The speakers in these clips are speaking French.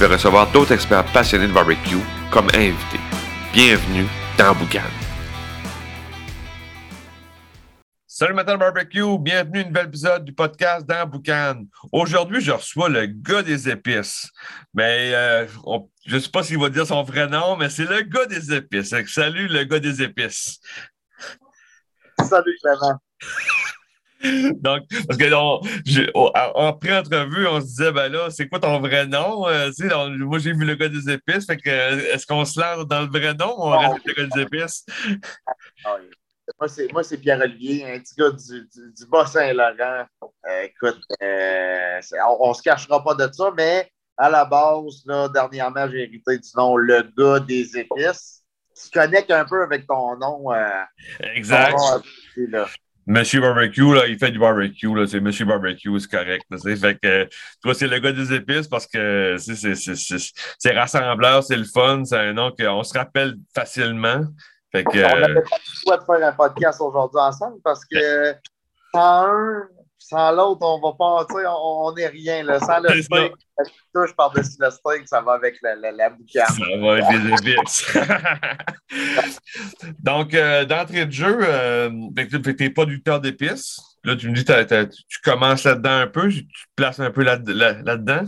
vais recevoir d'autres experts passionnés de barbecue comme invités. Bienvenue dans Boucan. Salut Matin Barbecue, bienvenue à un nouvel épisode du podcast dans Boucan. Aujourd'hui, je reçois le gars des épices. Mais euh, on- je ne sais pas s'il va dire son vrai nom, mais c'est le gars des épices. Salut le gars des épices. Salut Clément. Donc, parce que on- en en pré-entrevue, on se disait, ben là, c'est quoi ton vrai nom? Euh, tu sais, on- moi, j'ai vu le gars des épices. Fait que, euh, est-ce qu'on se lance dans le vrai nom ou on reste avec le gars des épices? Moi, c'est, Pierre-Olivier, un petit gars du, du, du Bas-Saint-Laurent. Euh, écoute, euh, on ne se cachera pas de ça, mais à la base, là, dernièrement, j'ai hérité du nom Le gars des épices. Tu connectes un peu avec ton nom. Exact. ton nom, là. Monsieur Barbecue, là, il fait du barbecue, là, c'est Monsieur Barbecue, c'est correct. là, fait que toi, c'est le gars des épices parce que c'est, c'est, c'est, c'est, c'est rassembleur, c'est le fun, c'est un nom qu'on se rappelle facilement. Fait que, On euh, avait pas le choix de faire un podcast aujourd'hui ensemble parce que sans un, sans l'autre, on va pas, tu sais, on on n'est rien. Là. Sans le steak, la touche par-dessus le steak, ça va avec la, la, la boucane. Ça va avec les épices. Donc, euh, d'entrée de jeu, euh, que tu n'es pas lutteur d'épices. Là, tu me dis tu commences là-dedans un peu, tu te places un peu là- là- là-dedans.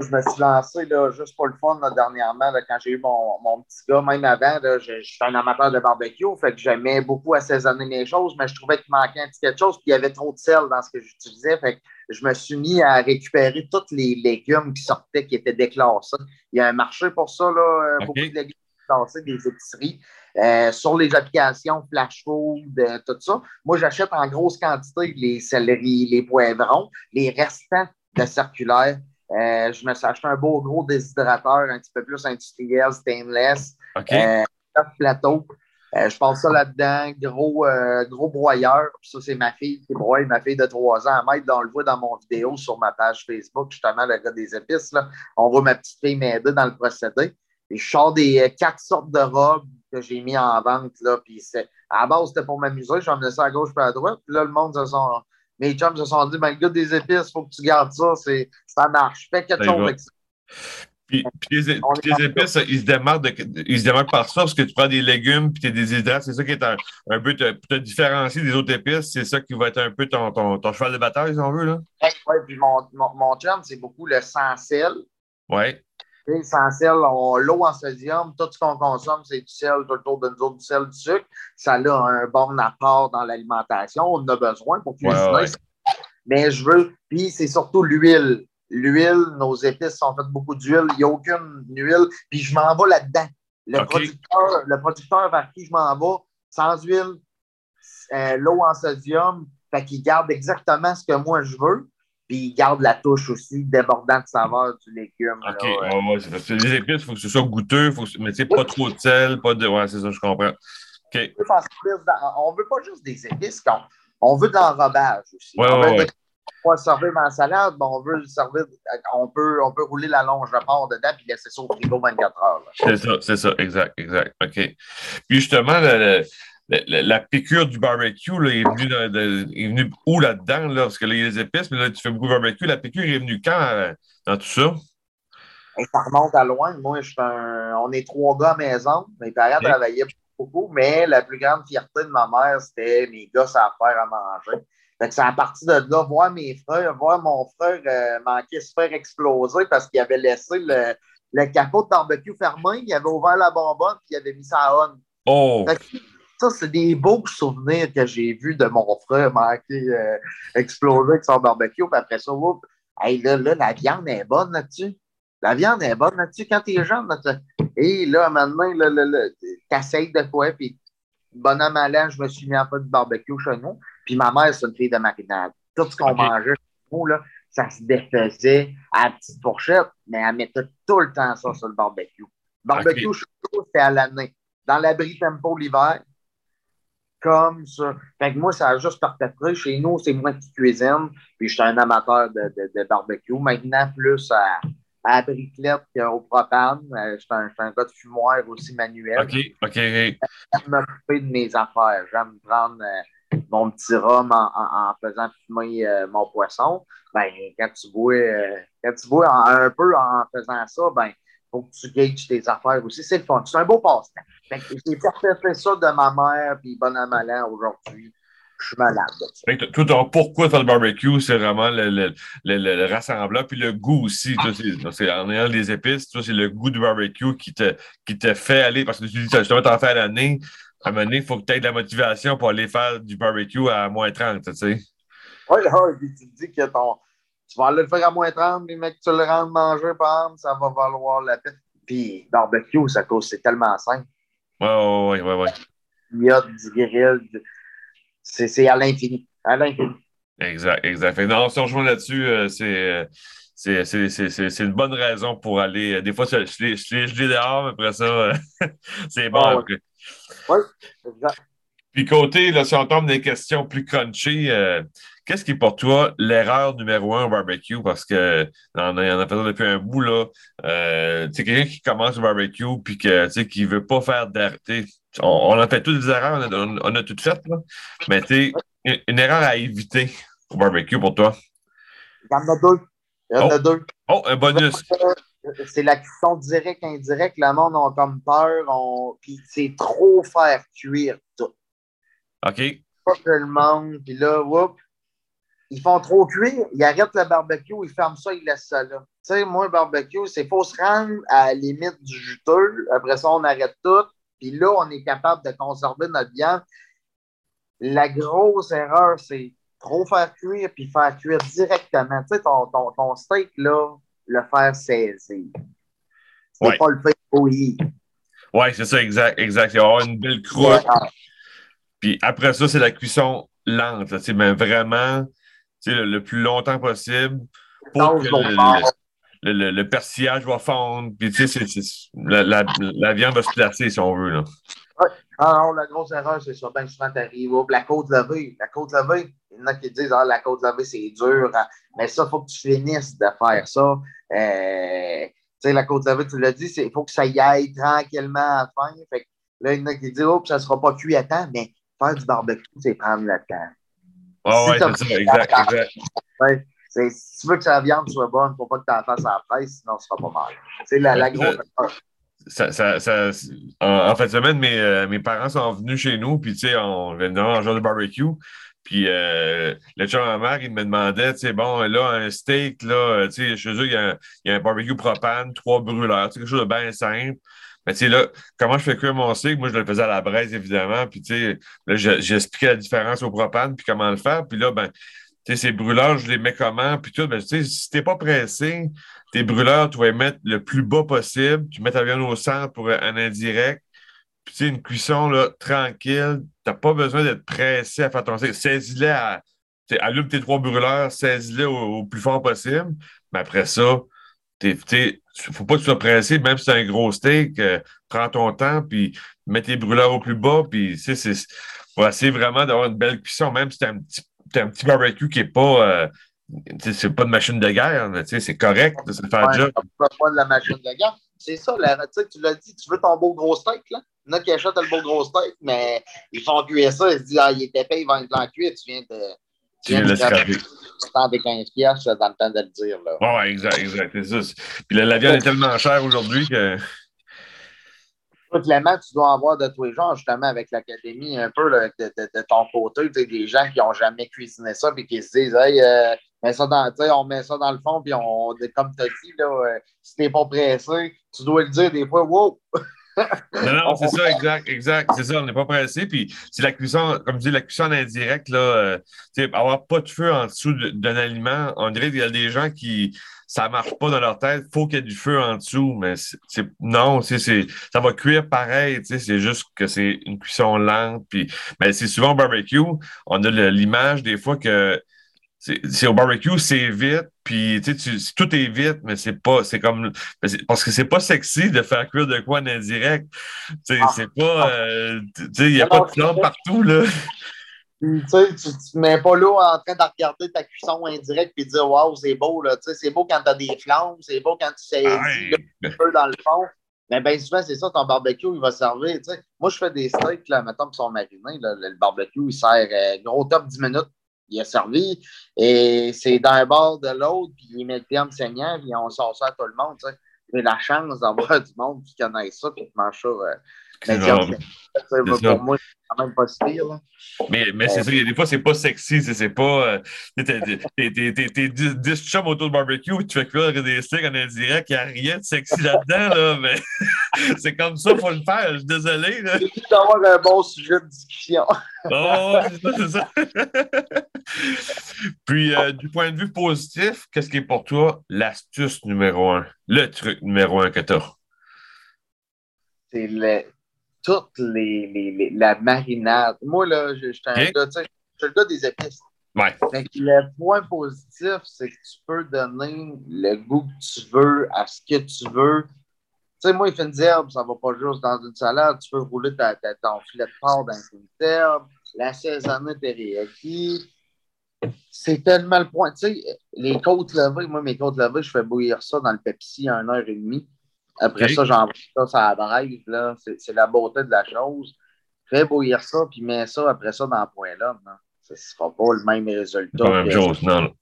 Je me suis lancé là, juste pour le fun là, dernièrement, là, quand j'ai eu mon, mon petit gars, même avant, je, suis un amateur de barbecue, fait que j'aimais beaucoup assaisonner mes choses, mais je trouvais qu'il manquait un petit quelque chose, puis il y avait trop de sel dans ce que j'utilisais, fait que je me suis mis à récupérer tous les légumes qui sortaient, qui étaient déclassés. Il y a un marché pour ça, là, euh, OK. beaucoup de légumes déclassés, des épiceries. Euh, sur les applications Flash Food, euh, tout ça. Moi, j'achète en grosse quantité les céleris, les poivrons, les restants de circulaire. Euh, je me suis acheté un beau gros déshydrateur un petit peu plus industriel, stainless, OK? euh, quatre plateaux. Euh, je passe ça là-dedans, gros, euh, gros broyeur. Puis ça, c'est ma fille qui broye, ma fille de 3 ans. Elle m'aide, on le voit dans mon vidéo sur ma page Facebook, justement, le gars des épices. Là. On voit ma petite fille m'aider dans le procédé. Et je sors des quatre sortes de robes que j'ai mis en vente. Là, puis à la base, c'était pour m'amuser. J'en ça à gauche et à droite. Puis là, le monde se sont. Mes chums se sont dit, ben, le gars des épices, il faut que tu gardes ça. C'est, ça marche. Fais quelque chose avec ça. Puis, puis les, puis épices, ils se, démarquent de- ils se démarquent par ça parce que tu prends des légumes puis tu déshydrates. C'est ça qui est un, un peu te, pour te différencier des autres épices. C'est ça qui va être un peu ton, ton, ton cheval de bataille, si on veut. Là. Ouais, puis mon, mon, mon chum, c'est beaucoup le sans sel. Ouais. Sais, Sans sel, l'eau en sodium, tout ce qu'on consomme, c'est du sel, tout autour de nous autres, du sel, du sucre. Ça a un bon apport dans l'alimentation. On en a besoin pour cuisiner. Ouais, ouais. Mais je veux, puis c'est surtout l'huile. L'huile, nos épices sont faites beaucoup d'huile. Il n'y a aucune huile. Puis je m'en vais là-dedans. Le, producteur, le producteur vers qui je m'en vais, sans huile, euh, l'eau en sodium, fait qu'il garde exactement ce que moi je veux. Puis il garde la touche aussi débordante de saveur du légume. OK. là, ouais. Ouais, ouais, c'est parce que les épices, il faut que ce soit goûteux, faut que, mais tu sais, pas trop de sel, pas de. Ouais, c'est ça, je comprends. OK. On On veut pas juste des épices, on, on veut de l'enrobage aussi. Ouais, on ouais, veut ouais. pas le servir dans la salade, mais on veut le servir. On peut, on peut rouler la longe de porc dedans puis laisser ça au frigo 24 heures. C'est ça, c'est ça, exact, exact. OK. Puis justement, le- le- la piqûre du barbecue là, est, venue de- de- est venue où là-dedans? Là? Parce que là, il y a les épices, mais là, tu fais beaucoup de barbecue. La piqûre est venue quand euh, dans tout ça? Et ça remonte à loin. Moi, je suis un- on est trois gars à maison. Mes parents travaillaient beaucoup, mais la plus grande fierté de ma mère, c'était mes gosses à faire à manger. Fait que c'est à partir de là, voir mes frères, voir mon frère euh, manquer se faire exploser parce qu'il avait laissé le, le capot de barbecue fermé, il avait ouvert la bonbonne puis il avait mis ça à on. Oh! Fait que ça, c'est des beaux souvenirs que j'ai vus de mon frère manquer euh, exploser avec son barbecue. Puis après ça, whoop, hey, là, là, la viande est bonne là-dessus. La viande est bonne là-dessus quand t'es jeune. Là, tu- Et là, maintenant, là, là, là, t'essayes de quoi, puis bon an, mal an, je me suis mis à faire du barbecue chez nous. Puis ma mère, c'est une fille de marinade. Tout ce qu'on mangeait, nous, là, ça se défaisait à la petite fourchette, mais elle mettait tout le temps ça sur le barbecue. Barbecue okay. chaud, c'est à l'année. Dans l'abri tempo l'hiver, comme ça. Fait que moi, ça a juste perpétré. Chez nous, c'est moi qui cuisine, puis je suis un amateur de, de, de, barbecue. Maintenant, plus à, à briquelette qu'au propane. Euh, je suis un, un, gars de fumoir aussi manuel. OK, OK. J'aime m'occuper de mes affaires. J'aime prendre euh, mon petit rhum en, en, en faisant fumer euh, mon poisson. Ben, quand tu bois, euh, quand tu bois un, un peu en faisant ça, ben, faut que tu gages tes affaires aussi. C'est le fun. C'est un beau passe-temps. J'ai fait ça de ma mère, puis bon à malin aujourd'hui. Je suis malade. Fait que toi, ton pourquoi faire le barbecue, c'est vraiment le, le, le, le, rassemblement, puis le goût aussi. C'est, en ayant des épices, c'est le goût du barbecue qui te, qui te fait aller, parce que tu dis, justement, t'en fais à l'année. À un moment donné, il faut que tu aies de la motivation pour aller faire du barbecue à moins 30, tu sais. Oui, tu te dis que ton, tu vas aller le faire à moins 30, puis mec, tu le rends manger, par exemple, ça va valoir la peine. Puis barbecue, ça cause, c'est tellement simple. Oui, oui, oui, oui. Il y a du grill, c'est à l'infini. À l'infini. Exact, exact. Fait, non, si on rejoint là-dessus, euh, c'est. c'est une bonne raison pour aller. Euh, des fois, je l'ai je dehors, mais après ça, c'est bon. Ah, oui, ouais, exact. Puis côté, là, si on tombe des questions plus crunchy, euh, qu'est-ce qui est pour toi l'erreur numéro un au barbecue? Parce que on a, on a fait depuis un bout, là. Euh, tu sais, quelqu'un qui commence au barbecue puis que, tu sais, qui veut pas faire d'arrêt. On, on, a fait toutes des erreurs, on a, on, on a toutes faites, là. Mais tu sais, une, une, erreur à éviter au barbecue pour toi? Il y en a deux. Il y en oh. a deux. Oh, un bonus. C'est la cuisson directe, indirecte. Le monde a comme peur. On... Puis c'est trop faire cuire tout. OK. Pas que le monde, puis là, whoop, ils font trop cuire, ils arrêtent le barbecue, ils ferment ça, ils laissent ça là. Tu sais, moi, le barbecue, c'est faut se rendre à la limite du juteux. Après ça, on arrête tout. Puis là, on est capable de conserver notre viande. La grosse erreur, c'est trop faire cuire puis faire cuire directement. Tu sais, ton, ton, ton steak, là, le faire saisir. C'est ouais. pas le fait bouillir. Oui, c'est ça, exact, exact. Il va y avoir une belle croûte. Puis après ça, c'est la cuisson lente, là, mais vraiment le, le, plus longtemps possible pour que le, le, le, persillage va fondre. Puis tu sais, la, la, la, viande va se placer, si on veut. Là. Alors, la grosse erreur, c'est ça. Ben souvent, tu arrives, la côte levée. La côte levée, il y en a qui disent, ah, la côte levée, c'est dur. Mais ça, il faut que tu finisses de faire ça. Euh, tu sais, la côte levée, tu l'as dit, il faut que ça y aille tranquillement à la fin. Fait que là, il y en a qui disent, oh, ça ne sera pas cuit à temps, mais faire du barbecue, c'est prendre le temps. Ah si ouais, c'est ça, exact, exact. Ouais, si tu veux que la viande soit bonne, il ne faut pas que tu en fasses à la presse, sinon ce sera pas mal. C'est la, la grosse. Ça, ça, ça, en, en fin de semaine, mes, euh, mes parents sont venus chez nous, puis tu sais, on vient de manger de barbecue. Puis euh, le chum à ma mère, il me demandait, tu sais, bon, là, un steak, là, tu sais, chez eux, il y, a un, il y a un barbecue propane, trois brûleurs, quelque chose de bien simple. Mais tu sais, là, comment je fais cuire mon steak? Moi, je le faisais à la braise, évidemment. Puis, tu sais, là, j'expliquais la différence au propane, puis comment le faire. Puis là, ben, tu sais, ces brûleurs, je les mets comment? Puis tout, ben, tu sais, si t'es pas pressé, tes brûleurs, tu vas les mettre le plus bas possible. Tu mets ta viande au centre pour un indirect. Puis, tu sais, une cuisson, là, tranquille. T'as pas besoin d'être pressé à faire ton steak. Saisis-les à, allume tes trois brûleurs, saisis-les au, au, plus fort possible. Mais après ça, il ne faut pas que tu sois pressé, même si c'est un gros steak, euh, prends ton temps, puis mets tes brûleurs au plus bas, puis c'est pour essayer vraiment d'avoir une belle cuisson, même si tu un petit, un petit barbecue qui n'est pas. Euh, c'est pas de machine de guerre, c'est correct de se faire ouais, job. pas de la machine de guerre. C'est ça, la, tu l'as dit, tu veux ton beau gros steak, là? Il y en a qui achètent le beau gros steak, mais ils font cuire ça, ils se disent, ah, il est épais, il va être en cuire, tu viens de. Tu viens de scraper. des 15 pièces dans le temps de le dire. Là. Oui, ouais, exact, exact. C'est ça. Puis la, la viande est tellement chère aujourd'hui que. Clément, tu dois avoir de tous les genres, justement, avec l'académie, un peu là, de, de, de, ton côté, des gens qui n'ont jamais cuisiné ça, puis qui se disent, hey, euh, mets ça dans, on met ça dans le fond, puis on, comme tu as dit, là, euh, si tu n'es pas pressé, tu dois le dire des fois, wow! non, non, c'est ça, exact, exact. C'est ça, on n'est pas pressé. Puis c'est la cuisson, comme je dis, la cuisson indirecte, là, euh, avoir pas de feu en dessous d'un aliment, on dirait qu'il y a des gens qui ça marche pas dans leur tête, faut qu'il y ait du feu en dessous, mais c'est non, c'est ça va cuire pareil, c'est juste que c'est une cuisson lente. Puis, mais c'est souvent au barbecue, on a l'image des fois que c'est au barbecue, c'est vite, puis tu, tout est vite, mais c'est pas, c'est comme, parce que c'est pas sexy de faire cuire de quoi en indirect. C'est ah. pas, euh, il n'y a pas de flamme partout, là. Tu sais, tu te mets pas là en train de regarder ta cuisson indirecte et dire Waouh, c'est beau, là. Tu sais, c'est beau quand tu as des flammes, c'est beau quand tu sais un peu dans le fond. Mais bien souvent, c'est ça, ton barbecue, il va servir. Tu sais. Moi, je fais des steaks, là, mettons, qui sont marinés. le barbecue, il sert euh, gros top 10 minutes il a servi. Et c'est d'un bord de l'autre, puis il met le terme saignant, puis on sort ça à tout le monde. J'ai la chance d'avoir du monde qui connaît ça, puis qui mange ça. Pour moi, c'est quand même pas si. Mais, mais c'est euh, ça, des fois, c'est pas sexy. C'est pas. Euh, t'es 10 chums autour du barbecue, tu fais cuire des steaks en indirect, il n'y a rien de sexy là-dedans, là, mais c'est comme ça, il faut le faire. Je suis désolé. C'est d'avoir un bon sujet de discussion. oh, c'est ça, c'est ça. Puis, euh, du point de vue positif, qu'est-ce qui est pour toi l'astuce numéro un, le truc numéro un que tu as? C'est le, toute les, les, la marinade. Moi, là, je, suis un gars, tu sais, je suis le gars des épices. Ouais. le point positif, c'est que tu peux donner le goût que tu veux à ce que tu veux. Tu sais, moi, il fait une herbe, ça va pas juste dans une salade. Tu peux rouler ta, ta, ton filet de porc dans une herbe, l'assaisonner teriyaki. C'est tellement le point. Tu sais, les côtes levées, moi, mes côtes levées, je fais bouillir ça dans le Pepsi à 1 heure et demie. Après ça, j'envoie ça sur la braise. Là. C'est, la beauté de la chose. Fais bouillir ça, puis mets ça après ça dans le point là. Ce ne sera pas le même résultat. Pas même chose, non.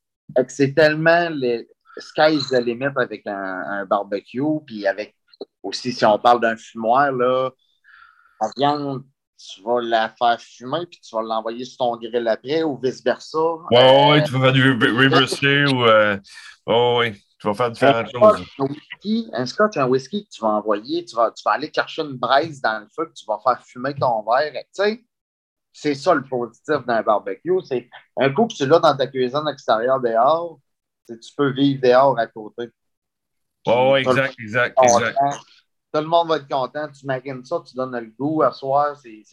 C'est tellement le sky's the limit avec un, barbecue, puis avec aussi, si on parle d'un fumoir, là, la viande, tu vas la faire fumer, puis tu vas l'envoyer sur ton grill après, ou vice-versa. Oui, euh, ouais, tu vas faire du reverser ou. Euh, oui. Tu vas faire différentes choses. Un, scotch, un whisky que tu vas envoyer, tu vas, tu vas aller chercher une braise dans le feu, que tu vas faire fumer ton verre. Tu sais, c'est ça le positif d'un barbecue. C'est un coup que tu l'as dans ta cuisine extérieure dehors, tu peux vivre dehors à côté. Oh, exact, exact, exact. Tout le monde va être content. Tu marines ça, tu donnes le goût à soir. Il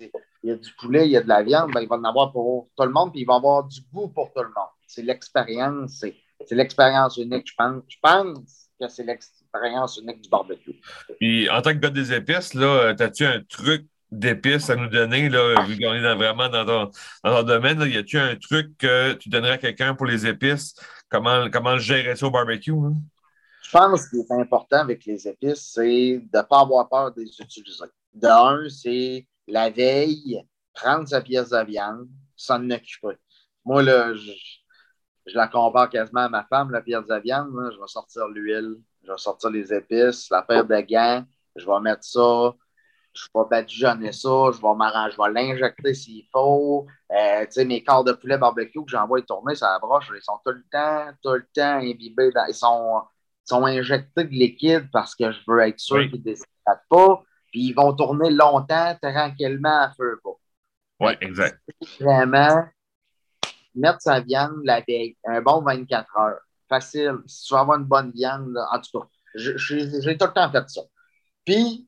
y a du poulet, il y a de la viande. Ben, il va en avoir pour tout le monde, puis il va avoir du goût pour tout le monde. C'est l'expérience. C'est c'est l'expérience unique, je pense. Je pense que c'est l'expérience unique du barbecue. Puis, en tant que gars des épices, là, as-tu un truc d'épices à nous donner, là, vu qu'on est vraiment dans ton, dans ton domaine, y a-tu un truc que tu donnerais à quelqu'un pour les épices? Comment, comment gérer ça au barbecue? Je pense qu'il est important avec les épices, c'est de ne pas avoir peur de les utiliser. De c'est la veille, prendre sa pièce de viande, s'en occuper. Moi, là, je, je la compare quasiment à ma femme, la pierre de viande. Je vais sortir l'huile, je vais sortir les épices, la paire de gants, je vais mettre ça, je vais badigeonner ça, je vais m'arranger, je vais l'injecter s'il faut. Euh, tu sais, mes corps de poulet barbecue que j'envoie tourner sur la broche, ils sont tout le temps, tout le temps imbibés. ils, sont, sont injectés de liquide parce que je veux être sûr qu'ils ne déshydratent pas. Puis ils vont tourner longtemps, tranquillement à feu. Oui, exact. Vraiment, mettre sa viande la veille, un bon 24 heures. Facile. Si tu veux avoir une bonne viande, en tout cas, j'ai tout le temps fait ça. Puis,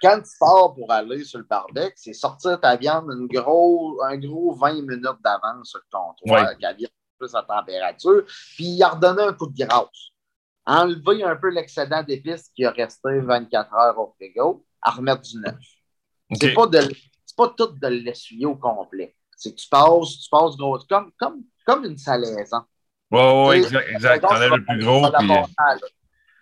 quand tu pars pour aller sur le barbecue, c'est sortir ta viande une gros, un gros 20 minutes d'avance sur le comptoir, la viande plus à température, puis y redonner un coup de grâce. Enlever un peu l'excédent d'épices qui a resté 24 heures au frigo, à remettre du neuf. C'est pas, pas tout de l'essuyer au complet. C'est que tu passes, tu passes gros, comme, comme, comme une salaison. Oui, oui, exact, exact. Tu enlèves le plus gros. Puis...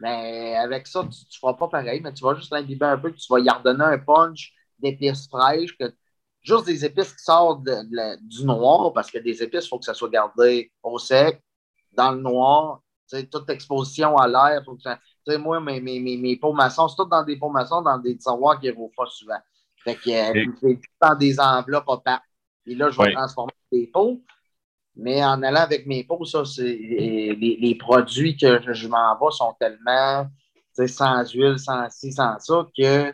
Mais avec ça, tu ne feras pas pareil, mais tu vas juste l'imbiber un peu, tu vas y redonner un punch d'épices fraîches, que, juste des épices qui sortent du noir, parce que des épices, il faut que ça soit gardé au sec, dans le noir. Toute exposition à l'air, moi, mes, mes, mes, mes pots maçons, c'est tout dans des pots maçons, dans des tiroirs qui pas souvent. Fait que c'est dans des enveloppes opaques. Et là, je vais transformer des pots. Mais en allant avec mes pots, ça, c'est les, produits que je m'envoie sont tellement sans huile, sans ci, sans ça, que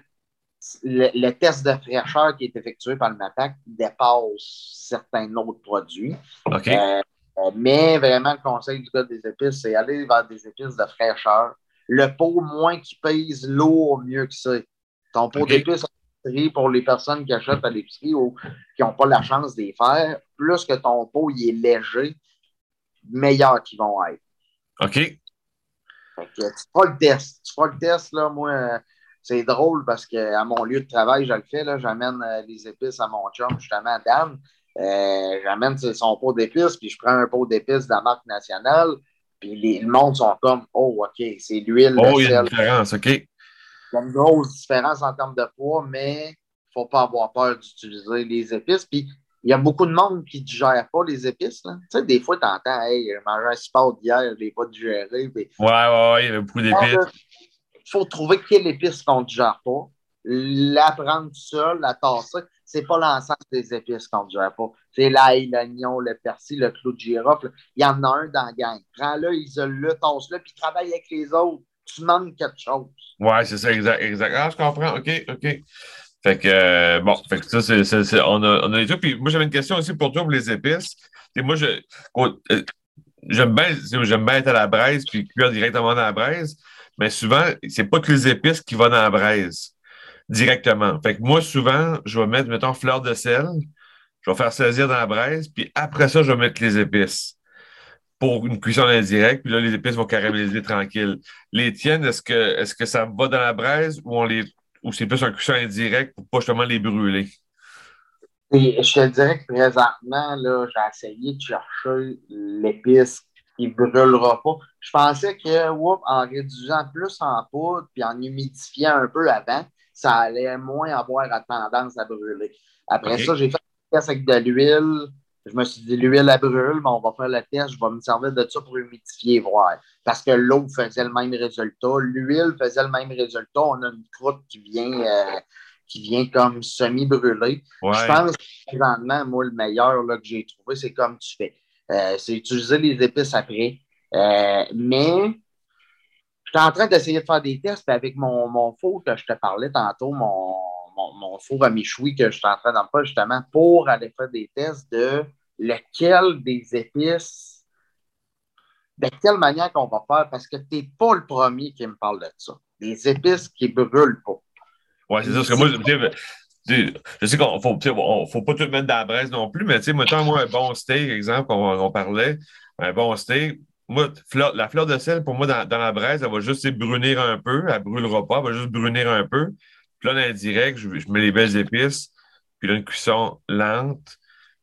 le, test de fraîcheur qui est effectué par le MAPAC dépasse certains autres produits. Euh, mais vraiment, le conseil du gars des épices, c'est aller vers des épices de fraîcheur. Le pot, moins qui pèse lourd, mieux que ça. Ton pot d'épices pour les personnes qui achètent à l'épicerie ou qui n'ont pas la chance d'y faire, plus que ton pot il est léger, meilleurs qu'ils vont être. OK. Fait que, tu feras le test. Tu feras le test, là, moi, c'est drôle parce qu'à mon lieu de travail, je le fais, là, j'amène euh, les épices à mon chum, justement, Dan. Euh, j'amène son pot d'épices, puis je prends un pot d'épices de la marque nationale, puis les, le monde sont comme, oh, OK, c'est l'huile, Oh, il y a une différence, OK. Il y a une grosse différence en termes de poids, mais il ne faut pas avoir peur d'utiliser les épices. Puis il y a beaucoup de monde qui ne digère pas les épices. Là. Tu sais, des fois, tu entends, hey, mangé un sport d'hier, je ne l'ai pas digéré. Puis... Ouais, ouais, ouais, il y avait beaucoup d'épices. Il faut trouver quelle épice qu'on ne digère pas, la prendre seule, la tasser. C'est pas l'ensemble des épices qu'on ne digère pas. C'est l'ail, l'oignon, le persil, le clou de girofle. Il y en a un dans la gang. Prends-le, isole-le, tasse-le, puis travaille avec les autres. Tu manques quelque chose. Ouais, c'est ça, exact, exact. Ah, je comprends. OK, OK. Fait que, euh, bon, fait que ça, c'est, c'est, on, a, on a les trucs. Puis moi, j'avais une question aussi pour toi pour les épices. Et moi, je, euh, j'aime bien, j'aime bien à la braise puis cuire directement dans la braise, mais souvent, c'est pas que les épices qui vont dans la braise directement. Fait que moi, souvent, je vais mettre, mettons, fleur de sel, je vais faire saisir dans la braise, puis après ça, je vais mettre les épices pour une cuisson indirecte, puis là, les épices vont caraméliser tranquille. Les tiennes, est-ce que, est-ce que ça va dans la braise ou on les ou c'est plus un cuisson indirect pour pas justement les brûler? Et je te dirais que présentement, là, j'ai essayé de chercher l'épice qui ne brûlera pas. Je pensais que whoop, en réduisant plus en poudre puis en humidifiant un peu avant, ça allait moins avoir la tendance à brûler. Après ça, j'ai fait un test avec de l'huile. Je me suis dit, l'huile, elle brûle, mais on va faire le test. Je vais me servir de ça pour humidifier, voir. Parce que l'eau faisait le même résultat. L'huile faisait le même résultat. On a une croûte qui vient, euh, qui vient comme semi-brûlée. Ouais. Je pense que présentement, moi, le meilleur là, que j'ai trouvé, c'est comme tu fais. Euh, c'est utiliser les épices après. Euh, mais je suis en train d'essayer de faire des tests puis avec mon, mon four que je te parlais tantôt, mon, mon, mon four à méchoui que je suis en train d'en faire justement pour aller faire des tests de lequel des épices, de quelle manière qu'on va faire, parce que tu n'es pas le premier qui me parle de ça. Des épices qui brûlent pas. Ouais, c'est ça. Parce que moi, je sais qu'on faut, faut pas tout mettre dans la braise non plus, mais tu sais, moi, un bon steak, exemple, qu'on on parlait, un bon steak, moi, la fleur de sel, pour moi, dans, dans la braise, elle va juste brunir un peu, elle brûlera pas, elle va juste brunir un peu. Puis là, dans l'indirect, je, je mets les belles épices, puis là, une cuisson lente,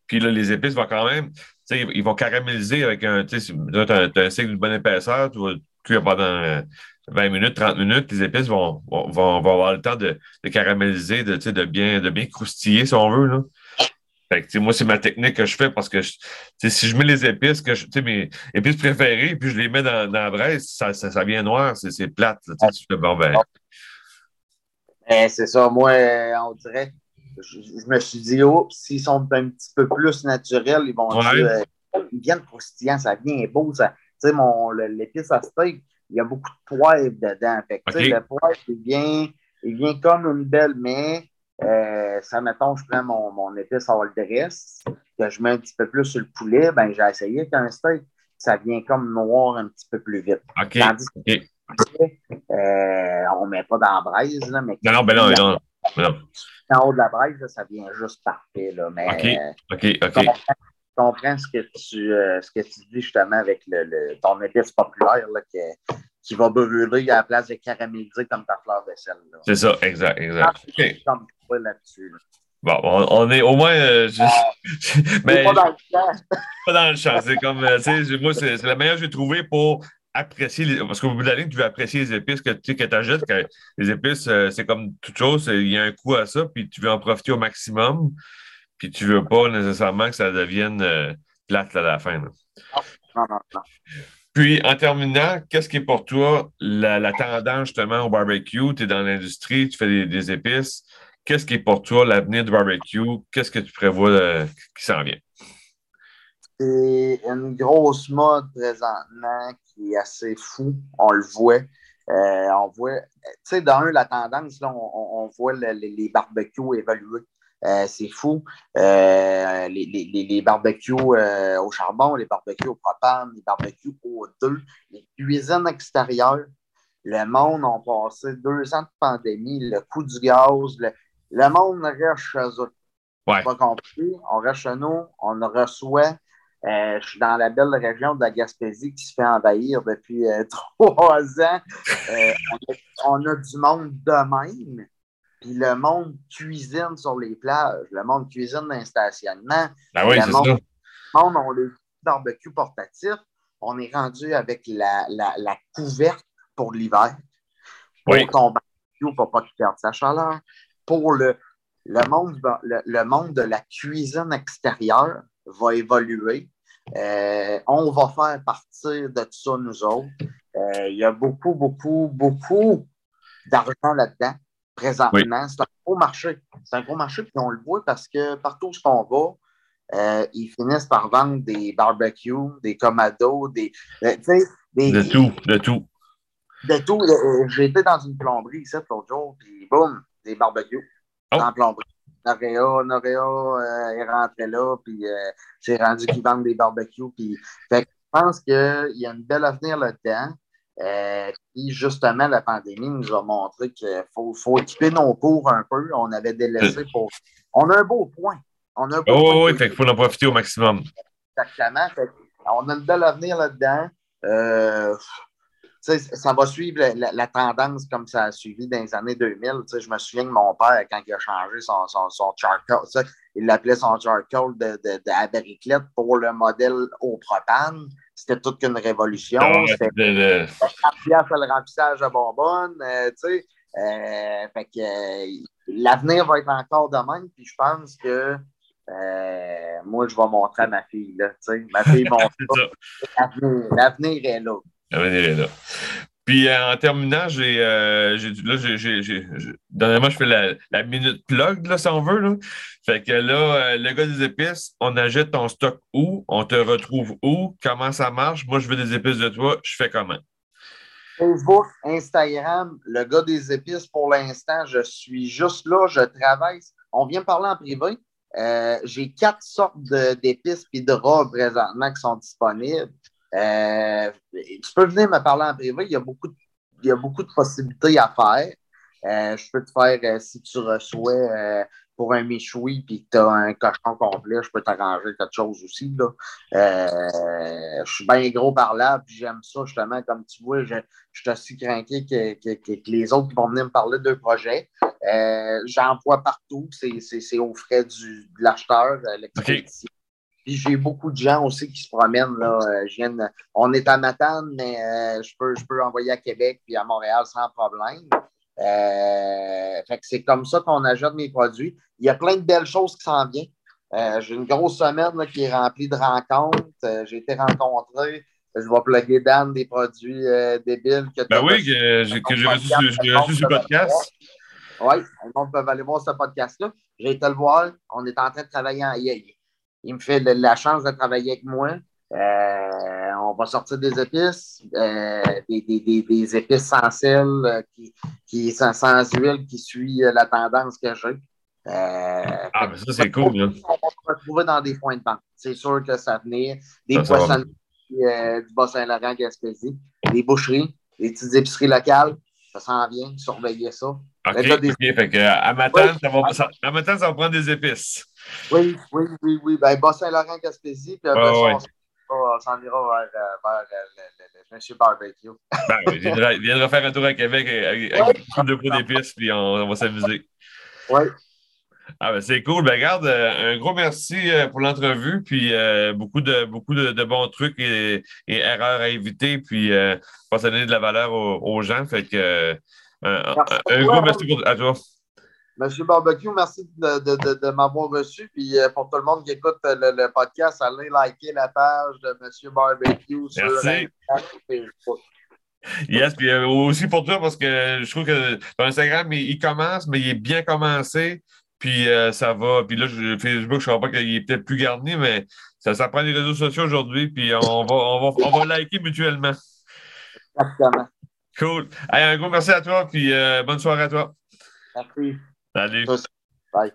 puis là, les épices vont quand même, ils, vont caraméliser avec un, tu sais, un steak d'une bonne épaisseur, tu vas cuire pendant euh, 20 minutes, 30 minutes, les épices vont, vont, vont, avoir le temps de, de caraméliser, de, de, bien, de bien croustiller, si on veut. Là. Moi, c'est ma technique que je fais parce que si je mets les épices, que je, mes épices préférées, puis je les mets dans, dans la braise, ça, ça, ça vient noir, c'est plate. ben, Eh, c'est ça, moi, euh, on dirait, je, je me suis dit, oh, s'ils sont un petit peu plus naturels, ils vont Ouais. dire, euh, ils viennent croustillants, ça vient beau, ça, tu sais, mon, l'épice à steak, il y a beaucoup de poivre dedans. Fait que, tu sais, Ok. le poivre, il vient, il vient comme une belle main. Euh, ça, mettons, je prends mon, mon épice all dress, que je mets un petit peu plus sur le poulet, ben, j'ai essayé qu'un steak, ça vient comme noir un petit peu plus vite. OK. Tandis OK. que, euh, on ne met pas dans la braise, là, mais Non, non, ben non, non. ben non. en haut de la braise, là, ça vient juste parfait. Là, mais OK. euh, OK, je OK. comprends, je comprends ce, que tu, euh, ce que tu dis justement avec le, le- ton épice populaire là, que- qui va brûler à la place de caraméliser comme ta fleur de sel. C'est ça, exact, exact. Je OK. suis comme là-dessus. Là. Bon, on, on est au moins. euh, je- Mais mais pas dans le temps. pas dans le champ. C'est comme, euh, tu sais, moi, c'est c'est la meilleure que j'ai trouvée pour apprécier les. Parce qu'au bout de la ligne, tu veux apprécier les épices que tu sais, que achètes. que les épices, euh, c'est comme toute chose, il y a un coût à ça, puis tu veux en profiter au maximum, puis tu veux pas nécessairement que ça devienne euh, plate là, à la fin. là. Non, non, non. Puis, en terminant, qu'est-ce qui est pour toi la, la tendance justement au barbecue? Tu es dans l'industrie, tu fais des, des épices. Qu'est-ce qui est pour toi l'avenir du barbecue? Qu'est-ce que tu prévois euh, qui s'en vient? C'est une grosse mode présentement qui est assez fou. On le voit. Euh, on voit, tu sais, dans un, la tendance, là, on, voit le- les, les barbecues évoluer. Euh, c'est fou. Euh, les, les- les- barbecues au charbon, les barbecues au propane, les barbecues au deux, les cuisines extérieures. Le monde a passé deux ans de pandémie, le coût du gaz, le, le monde reste chez eux. Ouais. Pas compris. On reste chez nous, on reçoit. Euh, je suis dans la belle région de la Gaspésie qui se fait envahir depuis euh, trois ans. Euh, on, a, du monde de même. Puis le monde cuisine sur les plages. Le monde cuisine dans les stationnements. Oui, ça. Le monde a le barbecue portatif. On est rendu avec la, la, couverte pour l'hiver. Pour ton barbecue pour pas qu'il perde sa chaleur. Pour le, le, monde, le, le monde de la cuisine extérieure va évoluer. Euh, on va faire partir de tout ça, nous autres. Euh, il y a beaucoup, beaucoup, beaucoup d'argent là-dedans, présentement. C'est un gros marché. C'est un gros marché, puis on le voit parce que partout où on va, euh, ils finissent par vendre des barbecues, des comados, des, des. De tout, de tout. De tout. Été dans une plomberie ici l'autre jour, puis boum, des barbecues. Oh. Dans la plomberie. Noréa, Noréa euh, est rentré là, puis euh, j'ai rendu qu'ils vendent des barbecues. Puis, fait je pense qu'il y a un bel avenir là-dedans. Euh, puis justement, la pandémie nous a montré qu'il faut, faut équiper nos cours un peu. On avait délaissé pour. On a un beau point. On a un beau oh, oui, fait qu'il faut en profiter au maximum. Exactement. on a un bel avenir là-dedans. Euh, ça va suivre la, tendance comme ça a suivi dans les années 2000. je me souviens de mon père, quand il a changé son, son, son charcoal, il l'appelait son charcoal de, de, de pour le modèle au propane. C'était toute une révolution. C'était le, le remplissage de bonbonne. Euh, euh, fait que euh, l'avenir va être encore de même. Puis je pense que moi, je vais montrer à ma fille. Là, ma fille montre L'avenir est là. Puis euh, en terminant, j'ai euh, là, j'ai, je fais la, minute plug, là, si on veut. Là. Fait que là, euh, le gars des épices, on achète ton stock où? On te retrouve où? Comment ça marche? Moi, je veux des épices de toi, je fais comment? Facebook, Instagram, le gars des épices, pour l'instant, je suis juste là, je travaille. On vient parler en privé. j'ai quatre sortes d'épices et de robes présentement qui sont disponibles. Euh, tu peux venir me parler en privé. Il y a beaucoup de, il y a beaucoup de possibilités à faire. Euh, je peux te faire, euh, si tu reçois pour un méchoui puis que tu as un cochon complet, je peux t'arranger quelque chose aussi. Là. je suis bien gros par là, puis j'aime ça justement. Comme tu vois, je, je suis aussi craqué que, que, que, les autres qui vont venir me parler de projets. J'en vois partout. C'est au frais du, de l'acheteur, l'électricité. Puis j'ai beaucoup de gens aussi qui se promènent. Là. Euh, je viens On est à Matane, mais euh, je, peux, je peux envoyer à Québec puis à Montréal sans problème. Euh, fait que c'est comme ça qu'on ajoute mes produits. Il y a plein de belles choses qui s'en viennent. j'ai une grosse semaine là, qui est remplie de rencontres. j'ai été rencontré. Je vais plugger Dan des produits débiles. Que ben oui, que, j'ai reçu, reçu ce podcast. Oui, le monde peut aller voir ce podcast-là. J'ai été le voir. On est en train de travailler en il me fait la chance de travailler avec moi. Euh, on va sortir des épices, euh, des, des, des, épices sans sel, euh, qui, qui sans, sans, huile, qui suit la tendance que j'ai. ah, mais ça, c'est cool. On va se retrouver dans des points de vente. C'est sûr que ça venir. Des poissons du Bas-Saint-Laurent, Gaspésie, des boucheries, des petites épiceries locales. Ça s'en vient, surveiller ça. OK, OK. Fait que, à matin, ça va, ça, à matin, ça va prendre des épices. Oui, oui, oui, oui. Ben, Bas-Saint-Laurent, Gaspésie, puis après ça, on s'en ira vers, euh, vers euh, le, Monsieur Barbecue. ben, oui, viendra, viendra faire un tour à Québec avec, avec ouais. de pots d'épices, puis on, on va s'amuser. Oui. Ah ben c'est cool. Ben regarde, euh, un gros merci pour l'entrevue, puis euh, beaucoup de beaucoup de, de, bons trucs et, et, erreurs à éviter, puis euh, pour donner de la valeur aux, aux gens. Fait que un, gros merci pour, à toi. Monsieur Barbecue, merci de, de, de, de m'avoir reçu. Puis euh, pour tout le monde qui écoute le, le, podcast, allez liker la page de Monsieur Barbecue sur Instagram Facebook. Yes, puis euh, aussi pour toi, parce que je trouve que ton Instagram, il, commence, mais il est bien commencé. Puis euh, ça va. Puis là, je, Facebook, je ne crois pas qu'il est peut-être plus garni, mais ça, ça prend les réseaux sociaux aujourd'hui. Puis on va, on, va, on va liker mutuellement. Exactement. Cool. Allez, un gros merci à toi, puis bonne soirée à toi. Merci. Salut. Bye.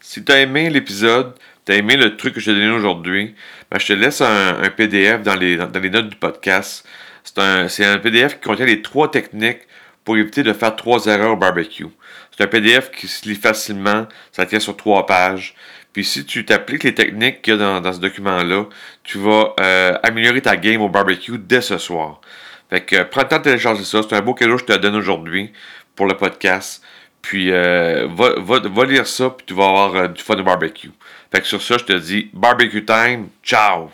Si tu as aimé l'épisode, tu as aimé le truc que je t'ai donné aujourd'hui, ben, je te laisse un, PDF dans les, dans les, notes du podcast. C'est un, un, PDF qui contient les trois techniques pour éviter de faire trois erreurs au barbecue. C'est un PDF qui se lit facilement, ça tient sur trois pages. Puis si tu t'appliques les techniques qu'il y a dans, ce document-là, tu vas euh, améliorer ta game au barbecue dès ce soir. Fait que prends le temps de télécharger ça. C'est un beau cadeau que je te donne aujourd'hui pour le podcast. Puis euh, va, va, lire ça, puis tu vas avoir du fun au barbecue. Fait que sur ça, je te dis barbecue time. Ciao!